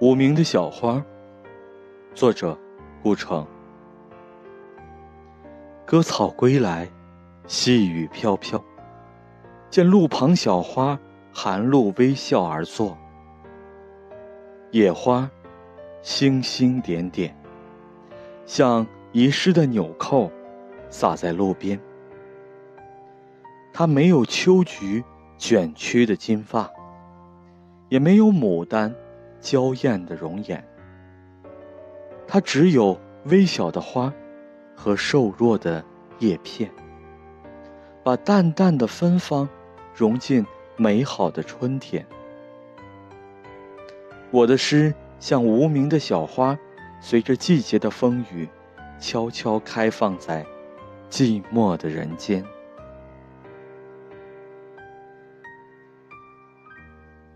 无名的小花，作者顾城。割草归来，细雨飘飘，见路旁小花含露微笑而坐。野花，星星点点，像遗失的纽扣，洒在路边。它没有秋菊卷曲的金发，也没有牡丹。娇艳的容颜，它只有微小的花和瘦弱的叶片，把淡淡的芬芳融进美好的春天。我的诗像无名的小花，随着季节的风雨，悄悄开放在寂寞的人间。